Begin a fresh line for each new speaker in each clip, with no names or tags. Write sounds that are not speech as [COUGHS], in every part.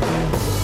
Thank you.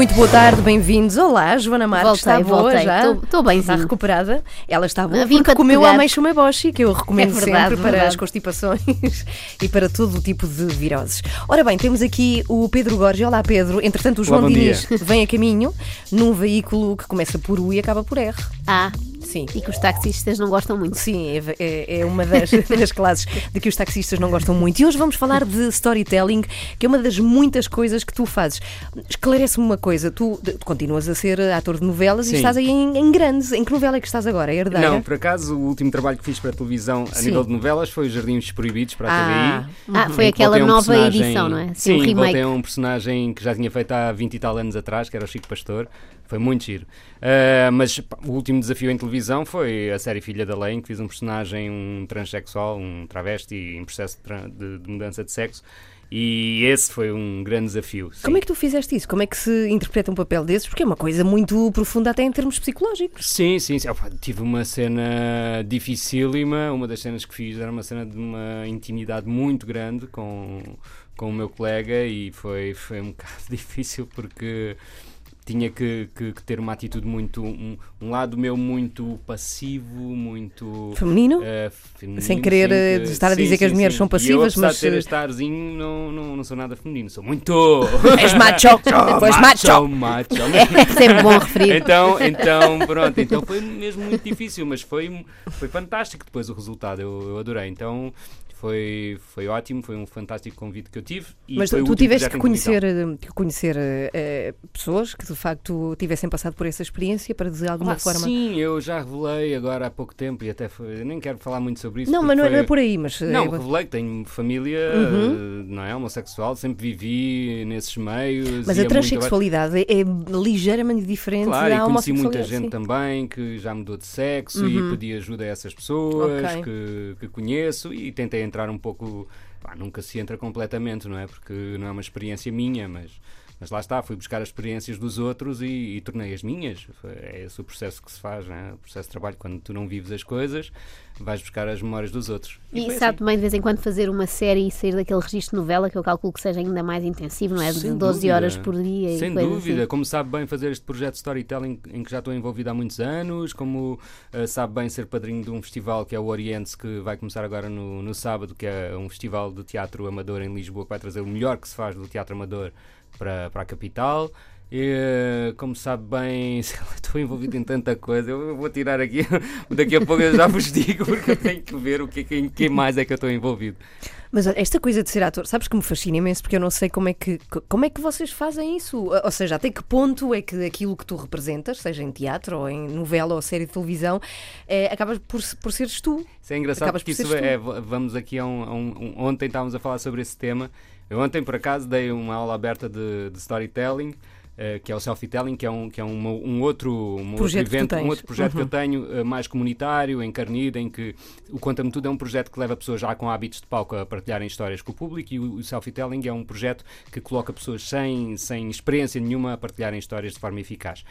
Muito boa tarde, bem-vindos. Olá, Joana Marques,
Voltei,
está boa
voltei.
já?
Tô bemzinho.
Está recuperada? Ela está boa
vim
porque comeu
pegar.
a ameixa boshi, que eu recomendo [LAUGHS]
É verdade,
sempre para
verdade.
as constipações [LAUGHS] e para todo o tipo de viroses. Ora bem, temos aqui o Pedro Gorges. Olá, Pedro. Entretanto, o João
bom
Diniz
dia.
vem a caminho num veículo que começa por U e acaba por R.
Ah,
Sim.
e que os taxistas não gostam muito.
Sim, é, é- é uma das, [LAUGHS] das classes de que os taxistas não gostam muito. E hoje vamos falar de storytelling, que é uma das muitas coisas que tu fazes. Esclarece-me uma coisa: tu, tu continuas a ser ator de novelas e
Sim.
estás aí em, em grandes. Em que novela é que estás agora? A Herdeira?
Não, por acaso, o último trabalho que fiz para a televisão a
Sim.
nível de novelas foi os Jardins Proibidos para a
Ah,
TVI.
Ah, foi
em que
aquela
um
nova
personagem-
edição, não é? Assim,
Sim,
um remake.
voltei a um personagem que já tinha feito há 20 e tal anos atrás, que era o Chico Pastor. Foi muito giro. Ah, mas pá, o último desafio em televisão foi a série Filha da Lei, em que fiz um personagem, um transexual, um travesti em processo de, de- de mudança de sexo. E esse foi um grande desafio. sim.
Como é que tu fizeste isso? Como é que se interpreta um papel desses? Porque é uma coisa muito profunda, até em termos psicológicos.
Sim, sim, sim. Opa, tive uma cena dificílima. Uma das cenas que fiz era uma cena de uma intimidade muito grande com, com o meu colega e foi, foi um [LAUGHS] bocado difícil porque tinha que, que- que ter uma atitude muito. Um, um lado meu muito passivo, muito.
Feminino?
eh, feminino,
Sem querer,
sim,
eh, estar a dizer que as mulheres são
E eu,
passivas,
apesar
mas,
de ter
eh,
este arzinho, não, não, não sou nada feminino, sou muito. [LAUGHS]
És macho! [LAUGHS] Pois macho!
macho. [LAUGHS]
É sempre bom referir.
Então, então, pronto, então foi mesmo muito difícil, mas foi, foi fantástico depois o resultado, eu, eu adorei. Então foi, foi ótimo, foi um fantástico convite que eu tive. E
Mas tu, tu tiveste que conhecer, eh, que conhecer eh, eh, pessoas que de facto tivessem passado por essa experiência para de alguma
Ah,
forma.
Sim, eu já revelei agora há pouco tempo e até foi, eu nem quero falar muito sobre isso.
Não, mas não é,
foi-
não é por aí, mas. eh,
Não, revelei que tenho família,
Uhum.
eh, não é, homossexual, sempre vivi nesses meios.
mas a
muito
transexualidade é, é ligeiramente diferente
Claro, e
da
conheci muita gente
sim.
também que já mudou de sexo
Uhum.
e pedi ajuda a essas pessoas
Ok.
que, que conheço e tentei entrar um pouco. pá, nunca se entra completamente, não é? Porque não é uma experiência minha, mas, mas lá está, fui buscar as experiências dos outros e, e tornei as minhas. É esse o processo que se faz, não é? O processo de trabalho. Quando tu não vives as coisas, vais buscar as memórias dos outros.
E
foi
sabe
assim.
também de vez em quando fazer uma série e sair daquele registro de novela que eu calculo que seja ainda mais intensivo, não é? De
Sem
12
dúvida.
horas por dia
Sem
e
dúvida,
assim.
como sabe bem fazer este projeto de storytelling em que já estou envolvido há muitos anos, como eh, sabe bem ser padrinho de um festival que é o Orientes, que vai começar agora no, no sábado, que é um festival de teatro amador em Lisboa, que vai trazer o melhor que se faz do teatro amador para, para a capital. E, eh, como sabe bem, [LAUGHS] estou envolvido em tanta coisa. Eu vou tirar aqui, [LAUGHS] daqui a pouco eu já vos digo, porque eu tenho que ver o que, que, em que mais é que eu estou envolvido.
Mas olha, esta coisa de ser ator, sabes que me fascina imenso porque eu não sei como é que como é que vocês fazem isso. Ou seja, até que ponto é que aquilo que tu representas, seja em teatro ou em novela ou série de televisão, é, acabas por, por seres tu.
Isso é engraçado
Acabas
porque
por
isso é, v- vamos aqui a um, a um- Ontem estávamos a falar sobre esse tema. Eu ontem, por acaso, dei uma aula aberta de, de storytelling, eh, que é o self-telling, que é um, que é uma- um outro, um outro
Projeto que tu
evento, um outro projeto que
Uhum.
eu tenho, eh, mais comunitário, encarnido, em que o Conta-me Tudo é um projeto que leva pessoas já com hábitos de palco a partilharem histórias com o público e o, o self-telling é um projeto que coloca pessoas sem, sem experiência nenhuma a partilharem histórias de forma eficaz.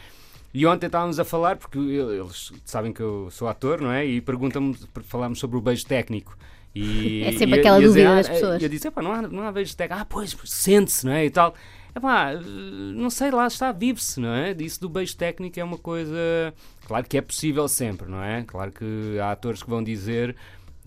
E ontem estávamos a falar, porque eles sabem que eu sou ator, não é? E perguntam-me, falámos sobre o beijo técnico. E,
É sempre
e-
aquela
e
dúvida das
ah,
pessoas.
E eu disse, "Epá, não há, não há beijo técnico. Ah, pois, sente-se, não é? E tal. Epá, não sei, lá está, vive-se, não é? Isso do beijo técnico é uma coisa... Claro que é possível sempre, não é? Claro que há atores que vão dizer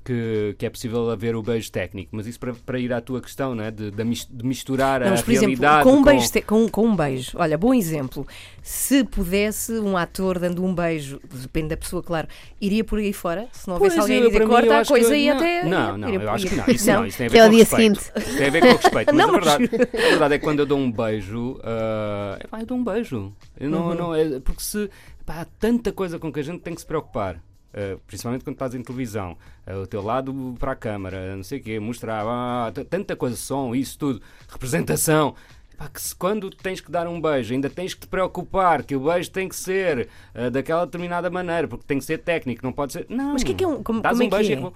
que, que é possível haver o beijo técnico, mas isso para, para ir à tua questão, não é? De, de mis- de misturar
Não,
a
mas, por exemplo,
realidade
com um, beijo, te- com, com um beijo, olha, bom exemplo. Se pudesse um ator dando um beijo, depende da pessoa, claro, iria por aí fora? Se não houvesse alguém a
eu,
dizer corta a coisa e até.
Não, não, eu acho que não. Isso não, isso tem a ver
Até
com
ao dia
respeito.
seguinte.
Isso tem a ver com o respeito. Mas [LAUGHS]
Não,
a,
mas-
verdade, a verdade é que quando eu dou um beijo, epá, eu dou um beijo. Eu não,
Uhum.
não, é, porque se epá, há tanta coisa com que a gente tem que se preocupar. Ah, principalmente quando estás em televisão, ah, o teu lado para a câmara, não sei o quê, mostrar ah, tanta coisa, som, isso tudo, representação. Epá, que se quando tens que dar um beijo, ainda tens que te preocupar que o beijo tem que ser ah, daquela determinada maneira, porque tem que ser técnico, não pode ser. Não,
Mas o que é que é um. Como, como é
um beijo
que
e
é?
acabou.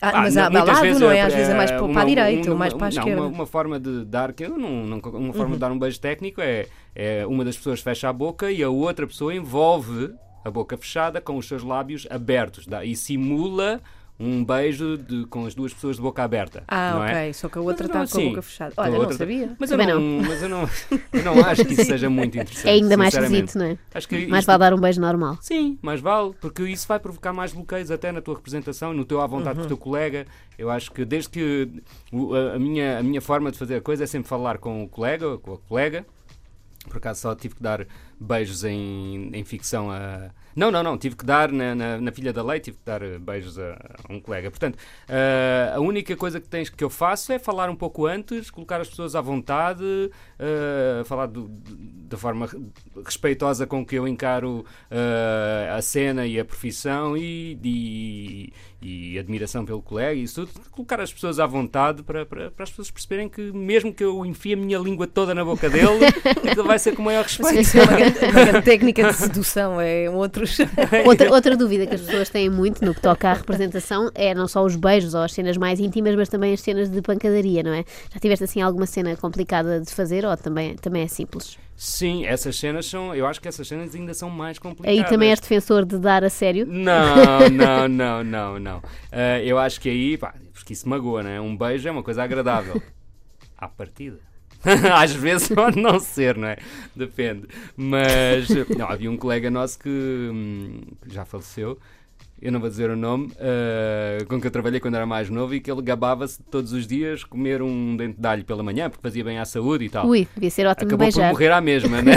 Ah,
Ah,
mas há balado,
vezes
não é?
é-
Às vezes é mais
é
para,
uma-
para a direita ou mais para a esquerda.
Uma, uma forma de dar, que eu não, não- uma forma de dar um beijo técnico é, é uma das pessoas fecha a boca e a outra pessoa envolve a boca fechada com os seus lábios abertos dá- e simula um beijo de- com as duas pessoas de boca aberta.
Ah,
não
ok.
é?
Só que a outra
não
está com a boca fechada. Olha, não
outra-
sabia.
Mas eu
Também
não, mas eu não, eu não acho que isso seja muito interessante.
É ainda mais esquisito, não é?
Acho que
Mais
isto-
vale dar um beijo normal.
Sim, mais vale, porque isso vai provocar mais bloqueios até na tua representação, no teu à vontade com o teu colega. Eu acho que desde que a, a minha, a minha forma de fazer a coisa é sempre falar com o colega, ou com a colega. Por acaso só tive que dar beijos em, em ficção a. Não, não, não, tive que dar na, na, na Filha da Lei, tive que dar eh, beijos a, a um colega. Portanto, eh, a única coisa que, tens, que eu faço é falar um pouco antes, colocar as pessoas à vontade, eh, falar da forma respeitosa com que eu encaro eh, a cena e a profissão e, e, e admiração pelo colega e isso tudo, colocar as pessoas à vontade para, para, para as pessoas perceberem que mesmo que eu enfie a minha língua toda na boca dele, [LAUGHS] aquilo vai ser com o maior respeito.
é uma uma [LAUGHS] técnica de sedução, é outros. [LAUGHS]
Outra, outra dúvida que as pessoas têm muito no que toca à representação é não só os beijos ou as cenas mais íntimas, mas também as cenas de pancadaria, não é? Já tiveste assim alguma cena complicada de fazer ou também, também é simples?
Sim, essas cenas são. Eu acho que essas cenas ainda são mais complicadas.
Aí também és defensor de dar a sério?
Não, [LAUGHS] não, não, não, não. Ah, eu acho que aí, pá, porque isso magoa, não é? Um beijo é uma coisa agradável. À partida. [LAUGHS] Às vezes pode não ser, não é? Depende. Mas, não, havia um colega nosso que, hum, que já faleceu, eu não vou dizer o nome, ah, com que eu trabalhei quando era mais novo e que ele gabava-se todos os dias comer um dente de alho pela manhã, porque fazia bem à saúde e tal.
Ui, devia ser ótimo
Acabou por
beijar.
morrer à mesma, né?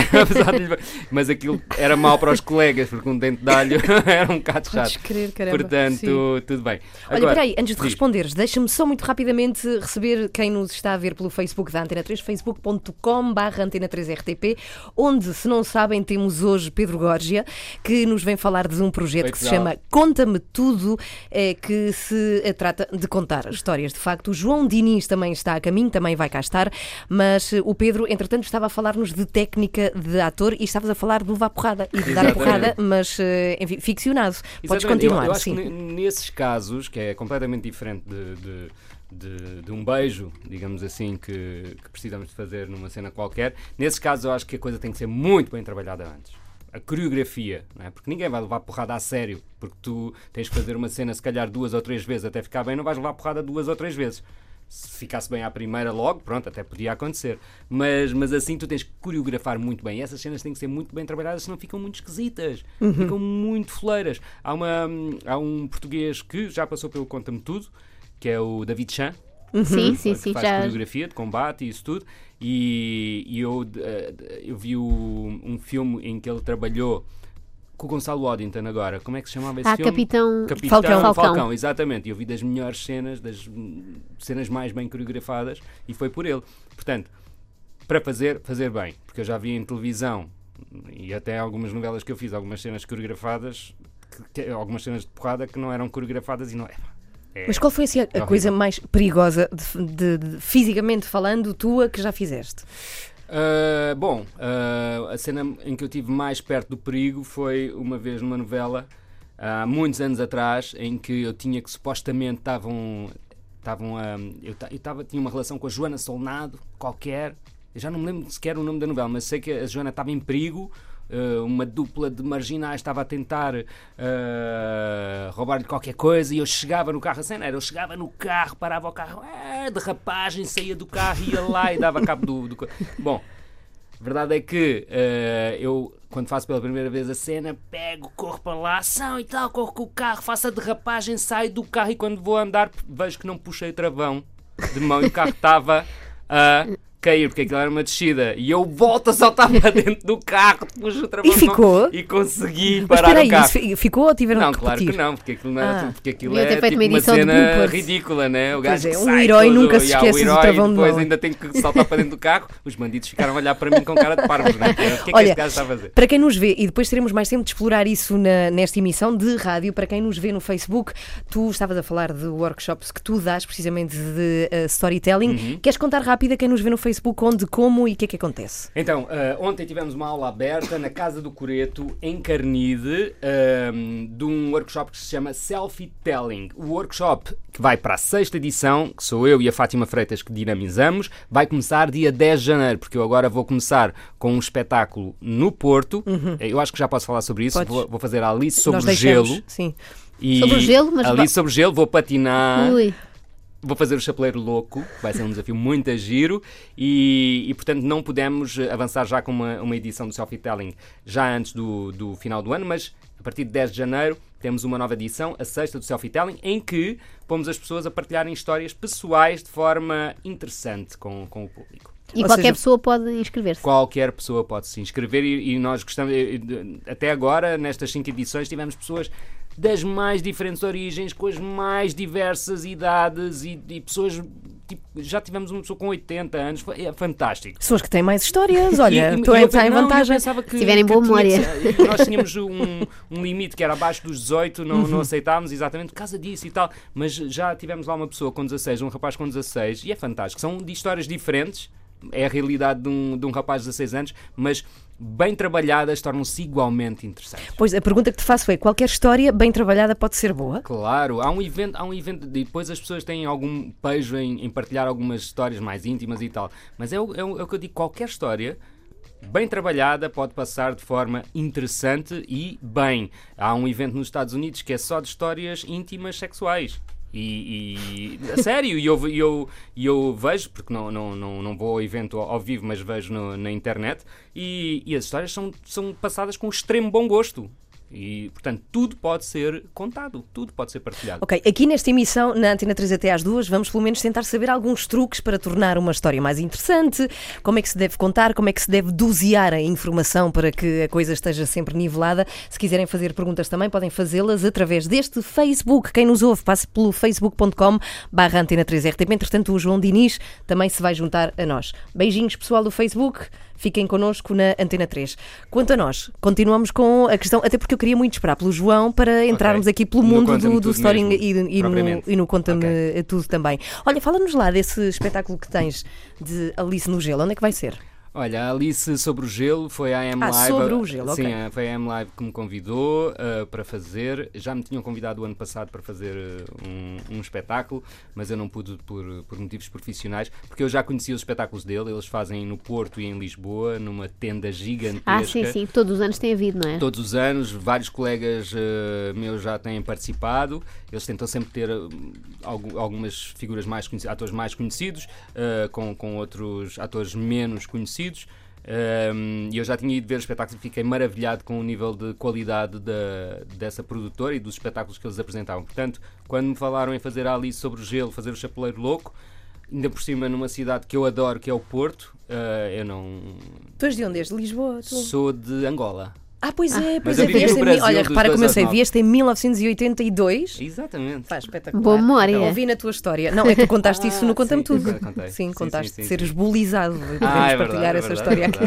[LAUGHS] Mas aquilo era mau para os colegas, porque um dente de alho [LAUGHS] era um bocado chato.
crer, caramba.
Portanto,
Sim.
tudo bem.
Olha,
Agora,
peraí, antes de
diz.
responderes, deixa-me só muito rapidamente receber quem nos está a ver pelo Facebook da Antena 3, facebook.com barra Antena 3 RTP, onde, se não sabem, temos hoje Pedro Gorgia, que nos vem falar de um projeto que se chama Conta-me Tudo, eh, que se eh, trata de contar histórias. De facto, o João Diniz também está a caminho, também vai cá estar, mas eh, o Pedro, entretanto, estava a falar-nos de técnica de ator e estavas a falar de levar porrada e de dar porrada, mas, enfim, ficcionado. Podes
Exatamente, eu-
continuar,
eu, acho
sim.
que ne- nesses casos, que é completamente diferente de, de, de- de um beijo, digamos assim, que, que precisamos de fazer numa cena qualquer, nesses casos eu acho que a coisa tem que ser muito bem trabalhada antes. A coreografia, não é? porque ninguém vai levar porrada a sério, porque tu tens que fazer uma cena se calhar duas ou três vezes até ficar bem, não vais levar porrada duas ou três vezes. Se ficasse bem à primeira logo, pronto, até podia acontecer. Mas, mas assim tu tens que coreografar muito bem. E essas cenas têm que ser muito bem trabalhadas, senão ficam muito esquisitas. Ficam muito foleiras. Há, uma, há um português que já passou pelo Conta-me Tudo, que é o David Chan.
Sim, sim,
que
sim,
faz
já.
coreografia de combate e isso tudo. E, e eu, eh, eu vi o- um filme em que ele trabalhou com o Gonçalo Waddington agora. Como é que se chamava esse
Ah,
filme?
Capitão,
Capitão
Falcão.
Falcão. exatamente. Eu vi das melhores cenas, das cenas mais bem coreografadas e foi por ele. Portanto, para fazer, fazer bem, porque eu já vi em televisão e até algumas novelas que eu fiz, algumas cenas coreografadas, que- que- algumas cenas de porrada que não eram coreografadas e não é. é-
Mas qual foi assim, a, a
horrível.
coisa mais perigosa, de- de- de- fisicamente falando, tua, que já fizeste?
Uh, bom, uh, a cena em que eu tive mais perto do perigo foi uma vez numa novela, há muitos anos atrás, em que eu tinha que supostamente estavam. estavam a. eu eu tava, tinha uma relação com a Joana Solnado, qualquer. Eu já não me lembro sequer o nome da novela, mas sei que a Joana estava em perigo. Uh, uma dupla de marginais estava a tentar uh, roubar-lhe qualquer coisa e eu chegava no carro, a cena era, eu chegava no carro, parava o carro, derrapagem, saía do carro, ia lá e dava cabo do, do... Bom, a verdade é que eh, eu, quando faço pela primeira vez a cena, pego, corro para lá, ação e tal, corro com o carro, faço a derrapagem, saio do carro e quando vou andar vejo que não puxei travão de mão e o carro estava a cair, porque aquilo era uma descida. E eu volto a saltar para [LAUGHS] dentro do carro, puxo o travão
E ficou?
e consegui
Mas
parar
espera
o
aí,
carro.
ficou ou tiveram
Não,
que
claro que não, porque aquilo, não era
Ah.
tudo- porque aquilo é tipo
uma
uma cena ridícula, né? O gajo
é, um herói
todo,
nunca se
o
esquece do travão de
depois ainda tem que saltar para dentro do carro. Os bandidos ficaram a olhar para mim com cara de parvos, né? O que é que
Olha,
este gajo está a fazer?
Para quem nos vê, e depois teremos mais tempo de explorar isso na- nesta emissão de rádio, para quem nos vê no Facebook, tu estavas a falar de workshops que tu dás precisamente de eh, storytelling.
Uhum.
Queres contar rápido a quem nos vê no Facebook Facebook, onde, como e o que é que acontece?
Então, uh, ontem tivemos uma aula aberta na Casa do Coreto, em Carnide, uh, de um workshop que se chama Selfie Telling. O workshop que vai para a sexta edição, que sou eu e a Fátima Freitas que dinamizamos, vai começar dia 10 de janeiro, porque eu agora vou começar com um espetáculo no Porto. Uhum. Eu acho que já posso falar sobre isso. Vou, vou, fazer a Alice sobre o gelo.
Sim.
E sobre o gelo, mas
Alice sobre o gelo, vou patinar. Ui. Vou fazer o chapeleiro louco, vai ser um desafio muito a giro e, e, portanto não podemos avançar já com uma, uma edição do Selfie Telling já antes do, do final do ano, mas a partir de 10 de janeiro temos uma nova edição, a sexta do Selfie Telling, em que pomos as pessoas a partilharem histórias pessoais de forma interessante com, com o público.
E Ou qualquer seja, pessoa pode inscrever-se.
Qualquer pessoa pode se inscrever e, e nós gostamos, até agora, nestas cinco edições, tivemos pessoas das mais diferentes origens, com as mais diversas idades e, e pessoas. Tipo, já tivemos uma pessoa com 80 anos, é fantástico.
Pessoas que têm mais histórias, olha, [LAUGHS] estou em vantagem.
Que, tiverem boa memória.
nós tínhamos um, um, limite que era abaixo dos 18, não, uhum. não aceitámos exatamente por causa disso e tal, mas já tivemos lá uma pessoa com 16, um rapaz com 16, e é fantástico. São de histórias diferentes é a realidade de um, de um rapaz de 16 anos, mas bem trabalhadas tornam-se igualmente interessantes.
Pois, a pergunta que te faço é: qualquer história bem trabalhada pode ser boa?
Claro, há um evento, há um evento depois as pessoas têm algum pejo em, em partilhar algumas histórias mais íntimas e tal, mas é o, é o, é o que eu digo: qualquer história bem trabalhada pode passar de forma interessante e bem. Há um evento nos Estados Unidos que é só de histórias íntimas sexuais. E, e, sério, e eu, eu, eu vejo, porque não, não, não, não vou ao evento ao vivo, mas vejo no, na internet, e, e as histórias são, são passadas com extremo bom gosto. E, portanto, tudo pode ser contado, tudo pode ser partilhado.
Ok, aqui nesta emissão, na Antena 3 até às duas, vamos pelo menos tentar saber alguns truques para tornar uma história mais interessante, como é que se deve contar, como é que se deve dosear a informação para que a coisa esteja sempre nivelada. Se quiserem fazer perguntas também, podem fazê-las através deste Facebook. Quem nos ouve, passe pelo facebook.com barra Antena 3 RTP. Entretanto, o João Diniz também se vai juntar a nós. Beijinhos, pessoal do Facebook. Fiquem connosco na Antena 3. Quanto a nós, continuamos com a questão, até porque eu queria muito esperar pelo João para entrarmos okay. aqui pelo mundo do, do Storing e, e, no, e no Conta-me okay. Tudo também. Olha, fala-nos lá desse espetáculo que tens de Alice no Gelo. Onde é que vai ser?
Olha, a Alice sobre o gelo foi a M
ah,
Live.
sobre o gelo,
Sim,
okay.
foi a M Live que me convidou uh, para fazer. Já me tinham convidado o ano passado para fazer uh, um, um, espetáculo, mas eu não pude por, por motivos profissionais, porque eu já conhecia os espetáculos dele. Eles fazem no Porto e em Lisboa, numa tenda gigantesca.
Ah, sim, sim. Todos os anos tem havido, não é?
Todos os anos. Vários colegas uh, meus já têm participado. Eles tentam sempre ter algumas figuras mais conhecidas, atores mais conhecidos, com, com outros atores menos conhecidos. E eu já tinha ido ver o espetáculo e fiquei maravilhado com o nível de qualidade da, dessa produtora e dos espetáculos que eles apresentavam. Portanto, quando me falaram em fazer a Alice sobre o gelo, fazer o Chapeleiro Louco, ainda por cima numa cidade que eu adoro, que é o Porto, uh, eu não.
Tu és de onde? És de Lisboa? Tu?
Sou de Angola.
Ah, pois é, pois é. Vieste em, olha, repara como eu sei, vieste em 1982.
Exatamente.
Faz espetacular.
Boa memória.
Eu ouvi na tua história. Não, é que tu contaste ah, isso no Conta-me Tudo. Sim, sim, contaste sim, sim, seres bolizado. Podemos ah, é partilhar essa história aqui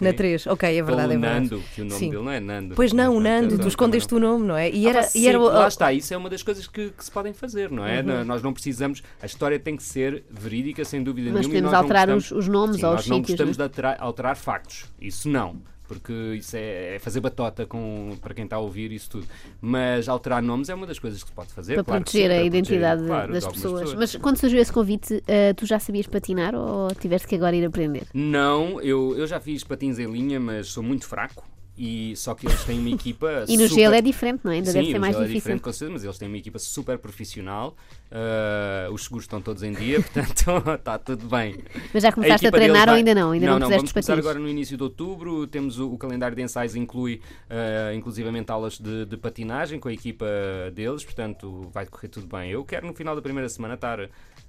na 3. Ok, é verdade, é verdade.
Nando, que o nome dele não é Nando.
Pois não, o Nando, tu escondeste o nome, não é?
E era, e era lá está, isso é uma das coisas que, que se podem fazer, não é? Uhum. Nós não precisamos, a história tem que ser verídica, sem dúvida nenhuma.
Mas podemos alterar os, os nomes ou os sítios. Nós
não gostamos de alterar factos, isso não porque isso é, é, fazer batota com, para quem está a ouvir isso tudo. Mas alterar nomes é uma das coisas que se pode fazer.
Para
claro
proteger
sim,
a
para
identidade
proteger, claro,
das pessoas. pessoas. Mas quando surgiu esse convite, uh, tu já sabias patinar ou tiveste que agora ir aprender?
Não, eu, eu já fiz patins em linha, mas sou muito fraco. E só que eles têm uma [LAUGHS] equipa.
e no super... gelo é diferente, não é? Ainda
Sim,
deve ser mais
gelo
difícil.
É diferente, com certeza, mas eles têm uma equipa super profissional. Uh, os seguros estão todos em dia, [LAUGHS] portanto está tudo bem.
Mas já começaste a, a treinar vai... ou ainda não? Ainda
não,
não,
não
vamos
começar agora no início de outubro. Temos o, o calendário de ensaios, inclui uh, inclusivamente aulas de, de, patinagem com a equipa deles, portanto vai correr tudo bem. Eu quero no final da primeira semana estar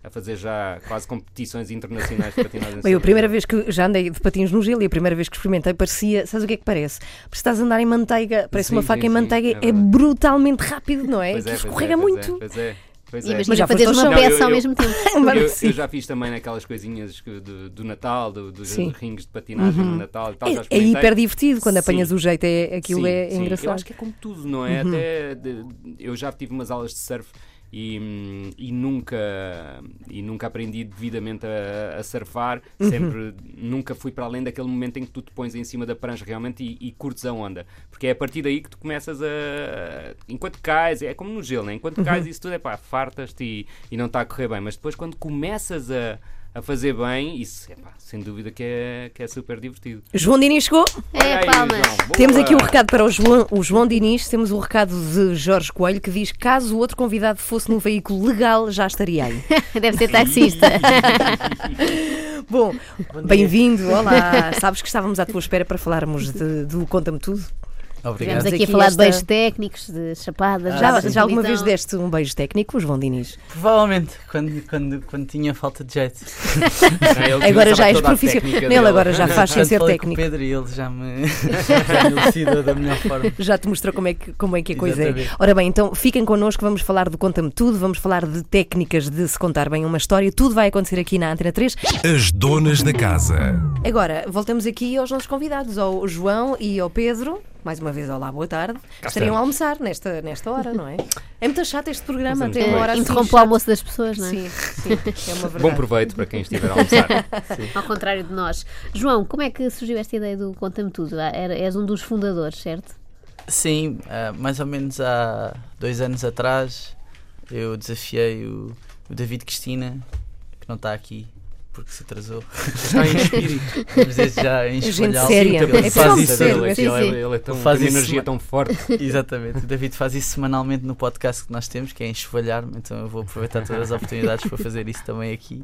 a fazer já quase competições internacionais de patinagem. [LAUGHS]
Bem, a primeira vez que já andei de patins no gelo e a primeira vez que experimentei parecia, sabes o que é que parece? Parece que estás a andar em manteiga, parece sim, uma faca sim, em manteiga, é, é, brutalmente rápido, não é? Pois é, escorrega
é,
muito.
Pois é. Pois
é. Imagina fazer uma peça ao mesmo tempo.
eu, [LAUGHS] eu, já fiz também naquelas coisinhas do, do Natal, do, dos sim. rings de patinagem uhum. no Natal. Tal,
é, é hiper divertido quando sim. apanhas o jeito, é, aquilo sim, é,
sim.
engraçado.
Eu acho que é como tudo, não é? Uhum. Até de, eu já tive umas aulas de surf e, hum, e nunca e nunca aprendi devidamente a, a surfar. Sempre nunca fui para além daquele momento em que tu te pões em cima da prancha realmente e, e curtes a onda. Porque é a partir daí que tu começas a. Enquanto cais, é como no gelo, né? enquanto cais isso tudo é pá, fartas-te e, e não está a correr bem. Mas depois quando começas a a fazer bem, isso, epá, sem dúvida que é, que é super divertido.
João Diniz chegou.
É,
aí,
palmas.
João.
Temos aqui um recado para o João, o João Diniz, temos o recado de Jorge Coelho que diz: caso o outro convidado fosse num veículo legal, já estaria aí. [LAUGHS]
Deve ser taxista. [LAUGHS]
Bom, bem-vindo, olá. Sabes que estávamos à tua espera para falarmos de- do Conta-me Tudo.
Obrigado.
Estivemos aqui a
aqui
falar
esta-
de beijos técnicos, de chapadas.
Já,
de
já alguma vez deste um beijo técnico, João Diniz?
Provavelmente, quando, quando, quando tinha falta de jeito.
Ele [LAUGHS]
Agora já és profissional.
dele.
agora já faz sem ser
com o
técnico.
Pedro e ele já me, [LAUGHS] já me da melhor forma.
Já te mostrou como é que, como é, que a coisa é. Ora bem, então fiquem connosco, vamos falar do Conta-me Tudo, vamos falar de técnicas de se contar bem uma história. Tudo vai acontecer aqui na Antena 3.
As donas da casa.
Agora, voltamos aqui aos nossos convidados, ao João e ao Pedro. Mais uma vez, olá, boa tarde. Estariam a almoçar nesta, nesta hora, não é? É muito chato este programa, tem uma hora assim.
Interrompe o almoço das pessoas, não é?
Sim, sim, é uma verdade.
Bom proveito para quem estiver a almoçar. [LAUGHS]
Ao contrário de nós. João, como é que surgiu esta ideia do Conta-me Tudo? Ah, Era, és um dos fundadores, certo?
Sim, ah, mais ou menos há dois anos atrás eu desafiei o, o David Cristina, que não está aqui porque se atrasou. [LAUGHS]
Está em espírito.
Vamos desde já em
séria.
Ele
É
faz isso,
sério,
Ele,
é
ele,
sim.
ele é tão,
Faz
energia
sema-
tão forte. [LAUGHS]
Exatamente. O David faz isso semanalmente no podcast que nós temos, que é enxovalhar-me, então eu vou aproveitar todas as oportunidades para fazer isso também aqui.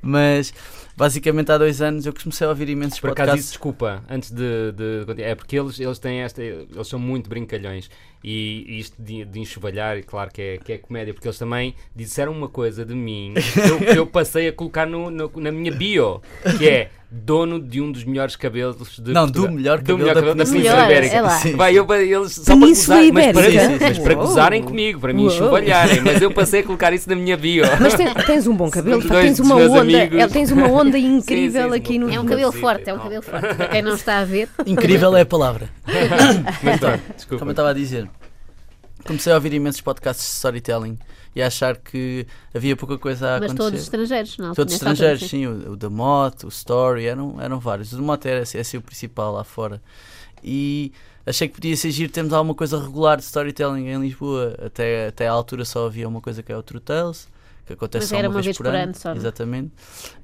Mas basicamente há dois anos eu comecei a ouvir imensos
Por acaso, isso,
podcasts.
desculpa, antes de, de é porque eles, eles têm esta, eles são muito brincalhões e, e isto de, de enxovalhar, claro que é, que é comédia, porque eles também disseram uma coisa de mim que eu, que eu passei a colocar no, no- na minha bio, que é dono de um dos melhores cabelos de
Não,
Portugal.
do melhor cabelo da
da
Península
Ibérica. É lá.
Sim.
Vai, eu, eles só para gozar, mas para,
Ibérica?
Sim, sim,
mas para
Uou.
gozarem comigo, para me
Uou.
enxovalharem, mas eu passei a [LAUGHS] colocar isso na minha bio.
Mas ten- tens um bom cabelo,
Dois
pá, tens uma onda,
amigos.
é, tens uma onda [LAUGHS] incrível
sim, sim,
aqui no.
É um cabelo
precisa,
forte, é um cabelo forte. Para quem não está a ver,
Incrível é a palavra. [LAUGHS]
Mas pronto, desculpa.
Como eu estava a dizer, comecei a ouvir imensos podcasts de storytelling e a achar que havia pouca coisa a
mas
acontecer.
todos estrangeiros, não?
Todos estrangeiros, sim. O, o da Mote, o Story, eram, eram vários. O da Mote era esse, esse é o principal lá fora. E achei que podia ser giro termos alguma coisa regular de storytelling em Lisboa. Até, até à altura só havia uma coisa que é o True Tales, que acontece
Mas
só
era
uma, vez, por ano.
só, não é?
Exatamente.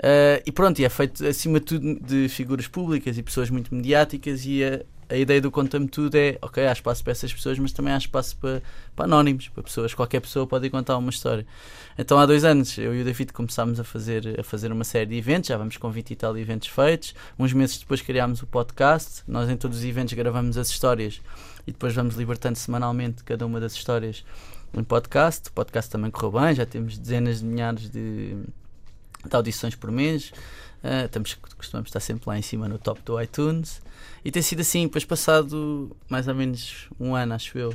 Ah, e pronto, e é feito acima de tudo de figuras públicas e pessoas muito mediáticas e a, a ideia do Conta-me Tudo é, ok, há espaço para essas pessoas, mas também há espaço para, para anónimos, para pessoas, qualquer pessoa pode contar uma história. Então há dois anos eu e o David começámos a fazer, a fazer uma série de eventos, já vamos com 20 e tal eventos feitos. Uns meses depois criámos o podcast, nós em todos os eventos gravamos as histórias e depois vamos libertando semanalmente cada uma das histórias em podcast. O podcast também correu bem, já temos dezenas de milhares de, de audições por mês. Ah, estamos, costumamos estar sempre lá em cima no top do iTunes. E tem sido assim, depois passado mais ou menos um ano, acho eu,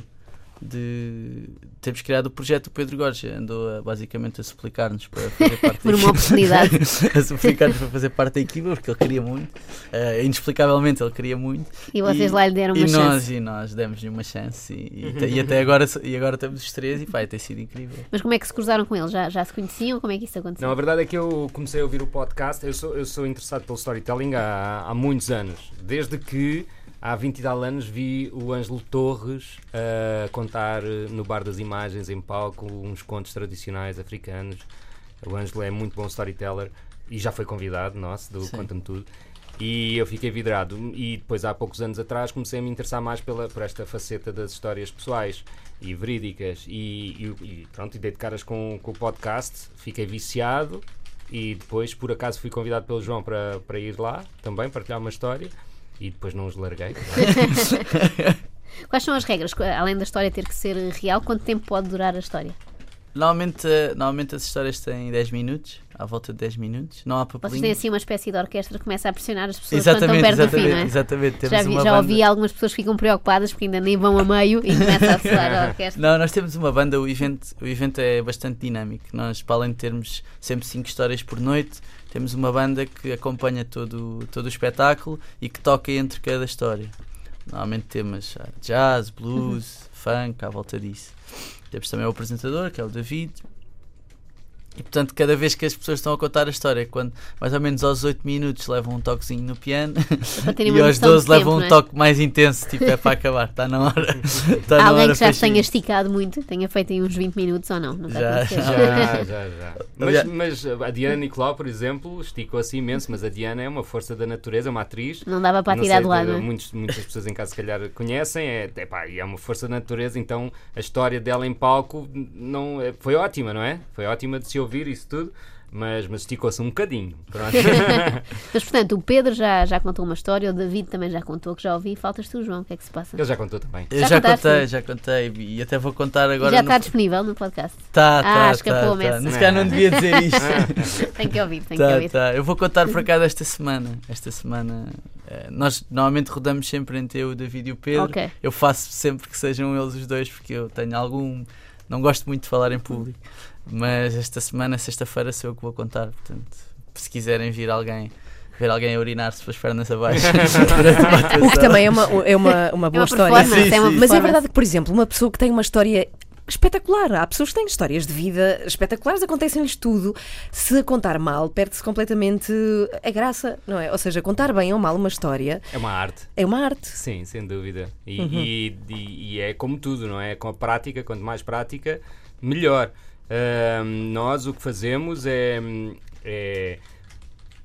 de termos criado o projeto, o Pedro Gorja andou a, basicamente a suplicar-nos para fazer [LAUGHS] parte
Por
da
uma oportunidade. [LAUGHS]
a suplicar-nos para fazer parte da equipa, porque ele queria muito. Ah, inexplicavelmente ele queria muito.
E vocês lá lhe deram uma
e
chance.
Nós, e nós demos-lhe uma chance. E, e, te- e até agora, e agora estamos os três e pá, tem sido incrível.
Mas como é que se cruzaram com ele? Já, já se conheciam? Como é que isso aconteceu?
Não, a verdade é que eu comecei a ouvir o podcast. Eu sou, eu sou interessado pelo storytelling há, há muitos anos. Desde que há 20 e tal anos vi o Ângelo Torres a contar eh, no Bar das Imagens, em palco, uns contos tradicionais africanos. O Ângelo é muito bom storyteller e já foi convidado nosso do. Conta-me Tudo. E eu fiquei vidrado. E depois, há poucos anos atrás, comecei a me interessar mais pela, por esta faceta das histórias pessoais e verídicas. E, e, e pronto, e dei de caras com, com o podcast. Fiquei viciado. E depois, por acaso, fui convidado pelo João para, para ir lá também, partilhar uma história. E depois não os larguei. [LAUGHS]
Quais são as regras? Além da história ter que ser real, quanto tempo pode durar a história?
Normalmente, eh, normalmente as histórias têm 10 minutos, à volta de 10 minutos. Não há
Vocês
papelinho.
têm assim uma espécie de orquestra que começa a pressionar as pessoas quando
Exatamente,
estão perto do fim,
exatamente,
não é?
exatamente. Temos
Já, vi-
uma
já
banda...
ouvi algumas pessoas que ficam preocupadas porque ainda nem vão a meio e começa a soar a [LAUGHS] orquestra.
Não, nós temos uma banda, o evento, o evento é bastante dinâmico. Nós, para além de termos sempre 5 histórias por noite, temos uma banda que acompanha todo, todo o espetáculo e que toca entre cada história. Normalmente temas ah, jazz, blues, funk, à volta disso. Temos também o apresentador, que é o David. E portanto, cada vez que as pessoas estão a contar a história, quando mais ou menos aos 8 minutos levam um toquezinho no piano [LAUGHS] e aos
noção de
12 levam
tempo,
um
é?
toque mais intenso, tipo é para acabar, está na hora. [LAUGHS] Está
Há
na
alguém
hora
que já se tenha esticado muito, tenha feito aí uns 20 minutos ou não? Não está
Já.
Já, já, já. Mas, mas a Diana Nicolau, por exemplo, esticou-se imenso, mas a Diana é uma força da natureza, é uma atriz.
Não dava para
Não
tirar
sei,
de lado, é?
muitos- muitas pessoas em casa, se calhar, conhecem. É, epá, e é uma força da natureza, então a história dela em palco não, é- foi ótima, não é? Foi ótima de se ouvir isso tudo, mas, mas esticou-se um bocadinho. [LAUGHS]
Mas portanto, o Pedro já, já contou uma história, o David também já contou, que já ouvi. Faltas tu, João, o que é que se passa?
Ele já contou também.
Eu
Já
já, contei, já contei e até vou contar
E
agora.
já
no-
está disponível no podcast.
Tá,
Ah,
tá,
escapou-me
tá, tá.
essa.
Nem sequer não devia dizer [LAUGHS] isto.
Tem que ouvir, tem que
tá,
ouvir.
tá. Eu vou contar por acaso esta semana. Esta semana. eh, nós normalmente rodamos sempre entre eu, o David e o Pedro.
Ok.
Eu faço sempre que sejam eles os dois, porque eu tenho algum. Não gosto muito de falar em público. Mas esta semana, sexta-feira, sou eu que vou contar. Portanto, se quiserem vir alguém. Ver alguém a urinar-se pelas pernas abaixo. [LAUGHS] [LAUGHS]
O que também é uma, é uma, uma boa
uma
história.
Sim,
é uma
sim.
Mas é verdade que, por exemplo, uma pessoa que tem uma história espetacular, há pessoas que têm histórias de vida espetaculares, acontecem-lhes tudo. Se contar mal, perde-se completamente a graça, não é? Ou seja, contar bem ou mal uma história
É uma arte.
é uma arte.
Sim, sem dúvida. E,
Uhum.
e- e- e é como tudo, não é? Com a prática, quanto mais prática, melhor. Ahm, nós o que fazemos é. é-